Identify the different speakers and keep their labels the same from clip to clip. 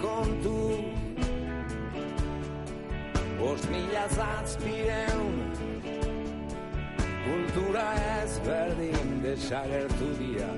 Speaker 1: kontu Bost mila zazpireun Kultura desagertu dira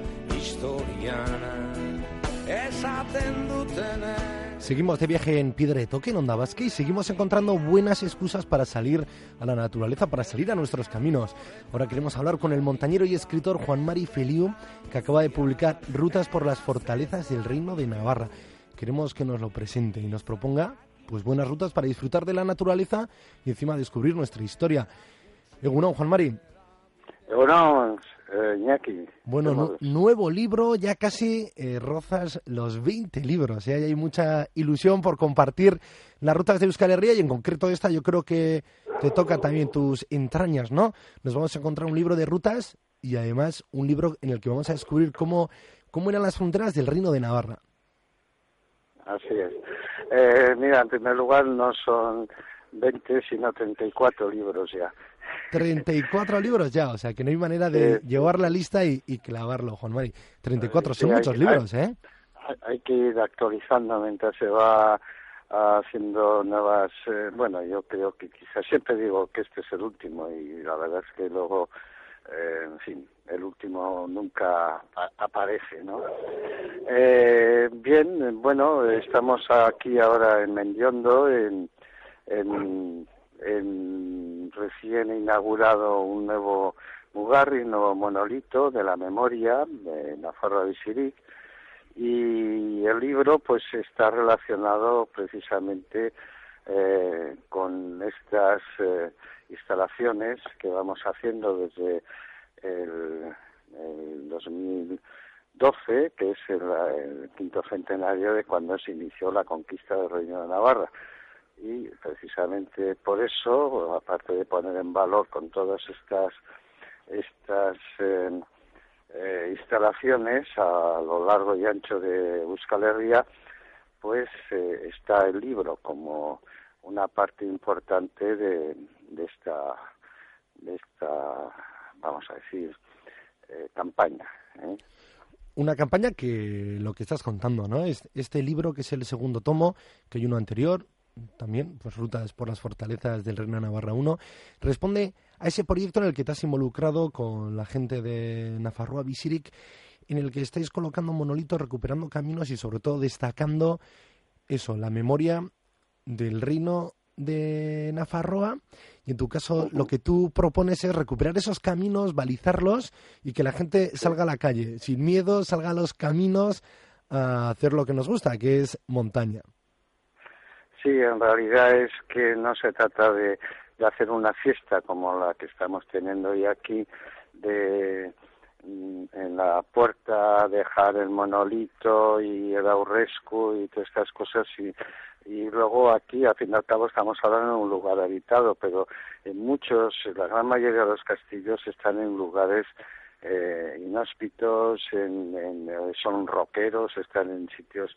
Speaker 2: Seguimos de viaje en Piedra de Toque, en Onda Vasca, y seguimos encontrando buenas excusas para salir a la naturaleza, para salir a nuestros caminos. Ahora queremos hablar con el montañero y escritor Juan Mari Feliu, que acaba de publicar Rutas por las fortalezas del Reino de Navarra. Queremos que nos lo presente y nos proponga pues buenas rutas para disfrutar de la naturaleza y encima descubrir nuestra historia. Egunon, Juan Mari.
Speaker 3: Egunon, eh,
Speaker 2: Bueno, nuevo libro, ya casi eh, rozas los 20 libros. ¿eh? Hay mucha ilusión por compartir las rutas de Euskal Herria y en concreto esta yo creo que te toca también tus entrañas, ¿no? Nos vamos a encontrar un libro de rutas y además un libro en el que vamos a descubrir cómo, cómo eran las fronteras del Reino de Navarra.
Speaker 3: Así es. Eh, mira, en primer lugar no son 20, sino 34 libros ya.
Speaker 2: 34 libros ya, o sea que no hay manera de llevar la lista y, clavarlo, Juan Mari. 34, son muchos libros, ¿eh?
Speaker 3: Hay que ir actualizando mientras se va haciendo nuevas. Eh, bueno, yo creo que quizás siempre digo que este es el último y la verdad es que luego, eh, en fin, el último nunca aparece, ¿no? Eh, bien, bueno, estamos aquí ahora en Mendiondo, en, en recién inaugurado un nuevo Mugarri, un nuevo monolito de la memoria de Nafarroa Visirik y el libro pues está relacionado precisamente eh, con estas eh, instalaciones que vamos haciendo desde el, 2012, que es el, el, quinto centenario de cuando se inició la conquista del Reino de Navarra. Y precisamente por eso, aparte de poner en valor con todas estas estas eh, eh, instalaciones a lo largo y ancho de Euskal Herria, pues eh, está el libro como una parte importante de, de esta de esta vamos a decir campaña.
Speaker 2: Una campaña que lo que estás contando, ¿no? Es este libro que es el segundo tomo, que hay uno anterior, también, pues Rutas por las Fortalezas del Reino Navarra 1, responde a ese proyecto en el que te has involucrado con la gente de Nafarroa Visirik, en el que estáis colocando monolitos, recuperando caminos y sobre todo destacando eso, la memoria del reino de Nafarroa y en tu caso lo que tú propones es recuperar esos caminos, balizarlos y que la gente salga a la calle, sin miedo, salga a los caminos a hacer lo que nos gusta, que es montaña.
Speaker 3: Sí, en realidad es que no se trata de, hacer una fiesta como la que estamos teniendo hoy aquí, de en la puerta dejar el monolito y el aurrescu y todas estas cosas y, y luego aquí al fin y al cabo estamos hablando en un lugar habitado pero en muchos la gran mayoría de los castillos están en lugares eh, inhóspitos en, en, son roqueros están en sitios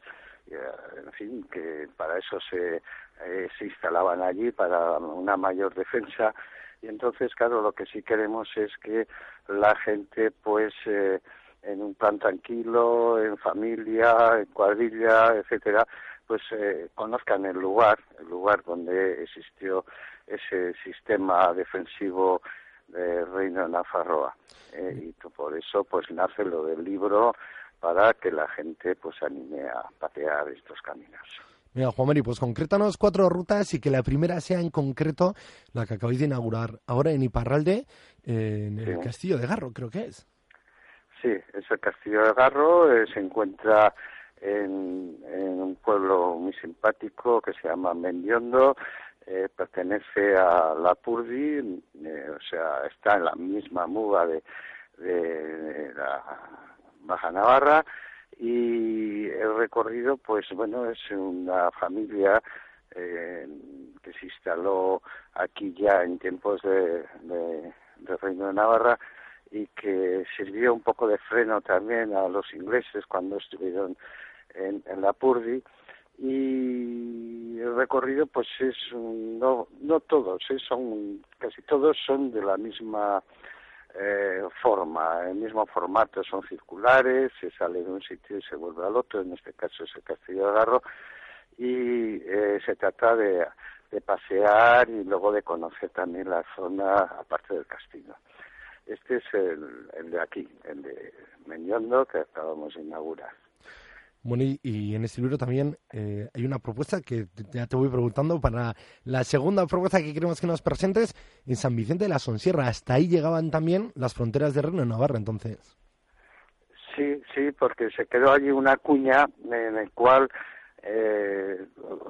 Speaker 3: en fin, que para eso se, eh, se instalaban allí, para una mayor defensa. Y entonces, claro, lo que sí queremos es que la gente, pues, eh, en un plan tranquilo, en familia, en cuadrilla, etcétera, pues eh, conozcan el lugar, el lugar donde existió ese sistema defensivo del Reino Nafarroa. y por eso, pues, nace lo del libro para que la gente pues anime a patear estos caminos.
Speaker 2: Mira, Juan Mari, pues concrétanos cuatro rutas y que la primera sea en concreto la que acabáis de inaugurar ahora en Iparralde, en el Castillo de Garro, creo que es.
Speaker 3: Sí, es el Castillo de Garro, eh, se encuentra en, un pueblo muy simpático que se llama Mendiondo, eh, pertenece a la Purdi, eh, o sea, está en la misma muga de, de la Baja Navarra y el recorrido pues bueno es una familia eh, que se instaló aquí ya en tiempos de, de, Reino de Navarra y que sirvió un poco de freno también a los ingleses cuando estuvieron en, en la Purdi y el recorrido pues es no no todos ¿eh? son casi todos son de la misma eh, forma, el mismo formato, son circulares, se sale de un sitio y se vuelve al otro, en este caso es el Castillo de Garro, y eh, se trata de, de pasear y luego de conocer también la zona aparte del castillo. Este es el, el de aquí, el de Menyondo, que acabamos de inaugurar.
Speaker 2: Bueno, y, en este libro también eh, hay una propuesta que ya te voy preguntando para la segunda propuesta que queremos que nos presentes en San Vicente de la Sonsierra. Hasta ahí llegaban también las fronteras de Reino de Navarra, entonces.
Speaker 3: Sí, sí, porque se quedó allí una cuña en el cual eh,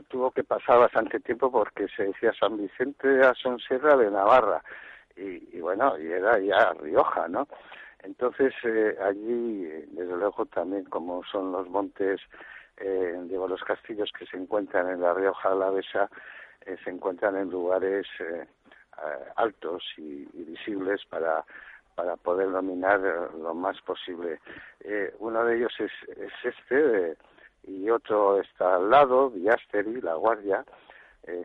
Speaker 3: tuvo que pasar bastante tiempo porque se decía San Vicente de la Sonsierra de Navarra. Y, y bueno, y era ya Rioja, ¿no? Entonces, eh, allí, desde luego, también como son los montes, eh, digo, los castillos que se encuentran en la Rioja Alavesa, eh, se encuentran en lugares eh, altos y, visibles para, para poder dominar lo más posible. uno de ellos es, es este, y otro está al lado, Villasteri, La Guardia,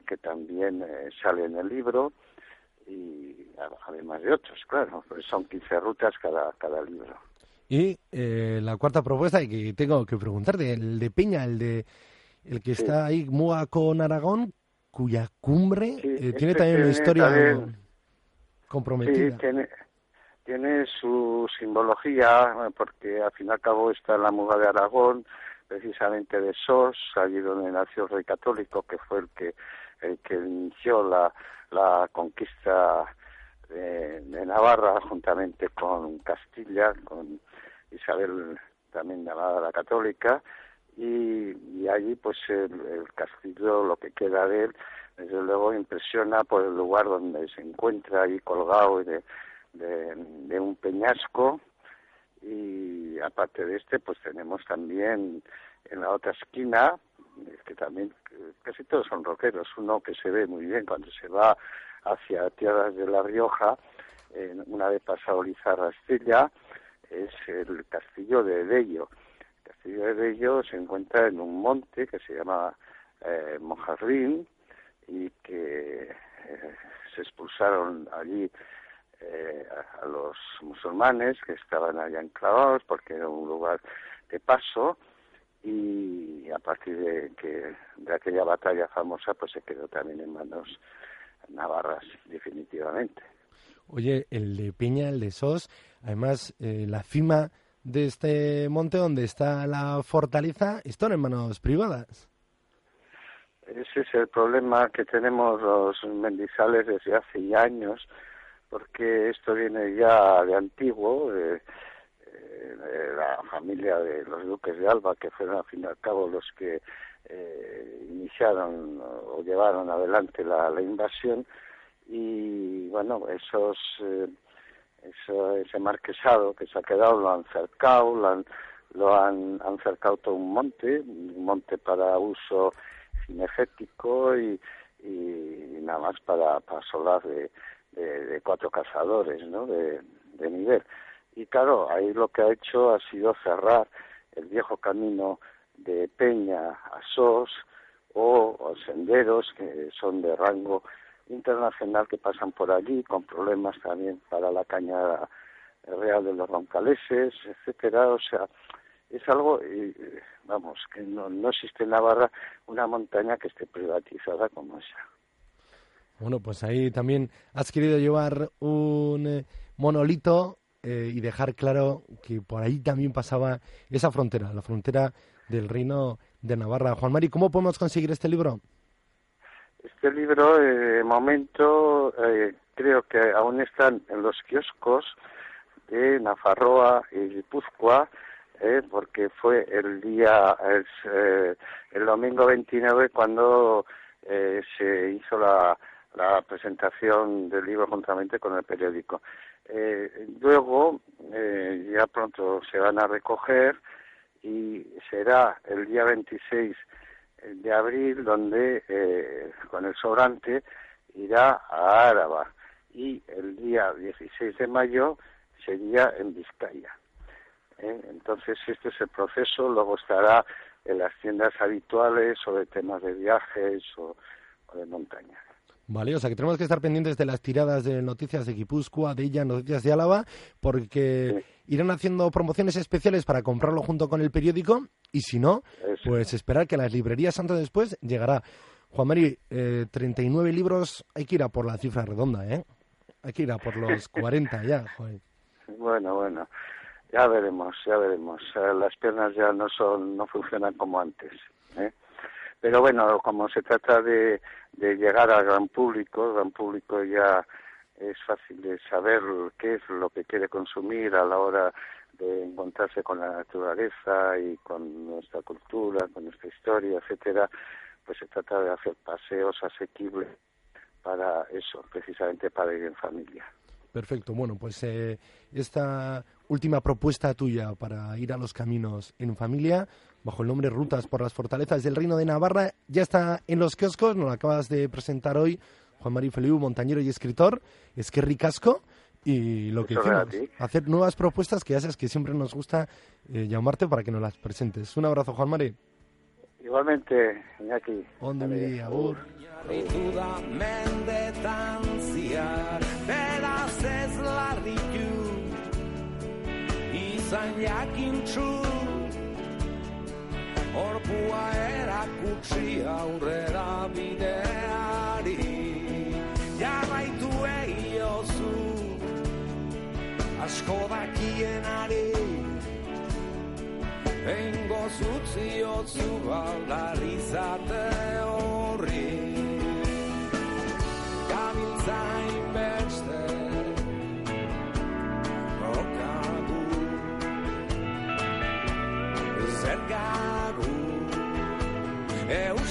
Speaker 3: que también sale en el libro y además de otros, claro, pues son 15 rutas cada, cada libro.
Speaker 2: Y eh, la cuarta propuesta que tengo que preguntarte, el de Peña, el de el que está ahí, Mua con Aragón, cuya cumbre eh, tiene este también una historia comprometida.
Speaker 3: Sí, tiene, tiene su simbología, porque al fin y al cabo está la Muga de Aragón, precisamente de Sos, allí donde nació el rey católico, que fue el que, el que inició la, la conquista de, Navarra juntamente con Castilla, con Isabel también llamada la católica, y, allí pues el, castillo, lo que queda de él, desde luego impresiona por el lugar donde se encuentra ahí colgado de, de, un peñasco, y aparte de este pues tenemos también en la otra esquina que también casi todos son roqueros, uno que se ve muy bien cuando se va hacia tierras de La Rioja, una vez pasado Lizarra Estella, es el castillo de Dello. El castillo de Dello se encuentra en un monte que se llama eh, Mojarrín y que eh, se expulsaron allí eh, a, los musulmanes que estaban allá enclavados porque era un lugar de paso y a partir de que de aquella batalla famosa pues se quedó también en manos navarras definitivamente.
Speaker 2: Oye, el de Peña, el de Sos, además eh, la cima de este monte donde está la fortaleza están en manos privadas.
Speaker 3: Ese es el problema que tenemos los mendizales desde hace años, porque esto viene ya de antiguo, la familia de los duques de Alba, que fueron al fin y al cabo los que eh, iniciaron o llevaron adelante la, invasión y bueno esos eh, ese marquesado que se ha quedado lo han cercado lo han lo han, han cercado todo un monte un monte para uso cinegético y, y nada más para, para solar de, de, de cuatro cazadores ¿no? de, de nivel y claro, ahí lo que ha hecho ha sido cerrar el viejo camino de Peña a Sos o, senderos que son de rango internacional que pasan por allí con problemas también para la cañada real de los roncaleses, etcétera, o sea, es algo, vamos, que no, no existe en Navarra una montaña que esté privatizada como esa.
Speaker 2: Bueno, pues ahí también has querido llevar un eh, monolito eh, y dejar claro que por ahí también pasaba esa frontera, la frontera del reino de Navarra. Juan Mari, ¿cómo podemos conseguir este libro?
Speaker 3: Este libro, eh, de momento, eh, creo que aún están en los kioscos de Nafarroa y Guipúzcoa, porque fue el día, el, el domingo 29 cuando se hizo la, la presentación del libro juntamente con el periódico. Eh, luego, eh, ya pronto se van a recoger y será el día 26 de abril donde eh, con el sobrante irá a Áraba y el día 16 de mayo sería en Vizcaya. ¿eh? Entonces este es el proceso, luego estará en las tiendas habituales o de temas de viajes o de montaña.
Speaker 2: Vale, o sea que tenemos que estar pendientes de las tiradas de noticias de Guipúzcoa, de ella, noticias de Álava, porque irán haciendo promociones especiales para comprarlo junto con el periódico y si no, pues esperar que a las librerías antes después llegará. Juan Mari, eh, 39 libros, hay que ir a por la cifra redonda, ¿eh? Hay que ir a por los 40 ya, joder.
Speaker 3: Bueno, bueno, ya veremos, ya veremos. Eh, las piernas ya no son, no funcionan como antes, ¿eh? Pero bueno, como se trata de, de llegar al gran público, el gran público ya es fácil de saber qué es lo que quiere consumir a la hora de encontrarse con la naturaleza y con nuestra cultura, con nuestra historia, etcétera, pues se trata de hacer paseos asequibles para eso, precisamente para ir en familia.
Speaker 2: Perfecto. Bueno, pues eh, esta última propuesta tuya para ir a los caminos en familia, bajo el nombre Rutas por las Fortalezas del Reino de Navarra, ya está en los kioscos, nos lo acabas de presentar hoy, Juan María Feliu, montañero y escritor, es que ricasco. Y lo que hicimos, hacer nuevas propuestas que ya sabes que siempre nos gusta eh, llamarte para que nos las presentes. Un abrazo, Juan Mari.
Speaker 3: Igualmente, Iñaki.
Speaker 2: Ondo mi agur. Izan jakintxu Orpua erakutsi aurrera bideari. Jarraitu egiozu Asko dakienari. Eingo zutziotzu baldarizate horri. Gabiltzain É o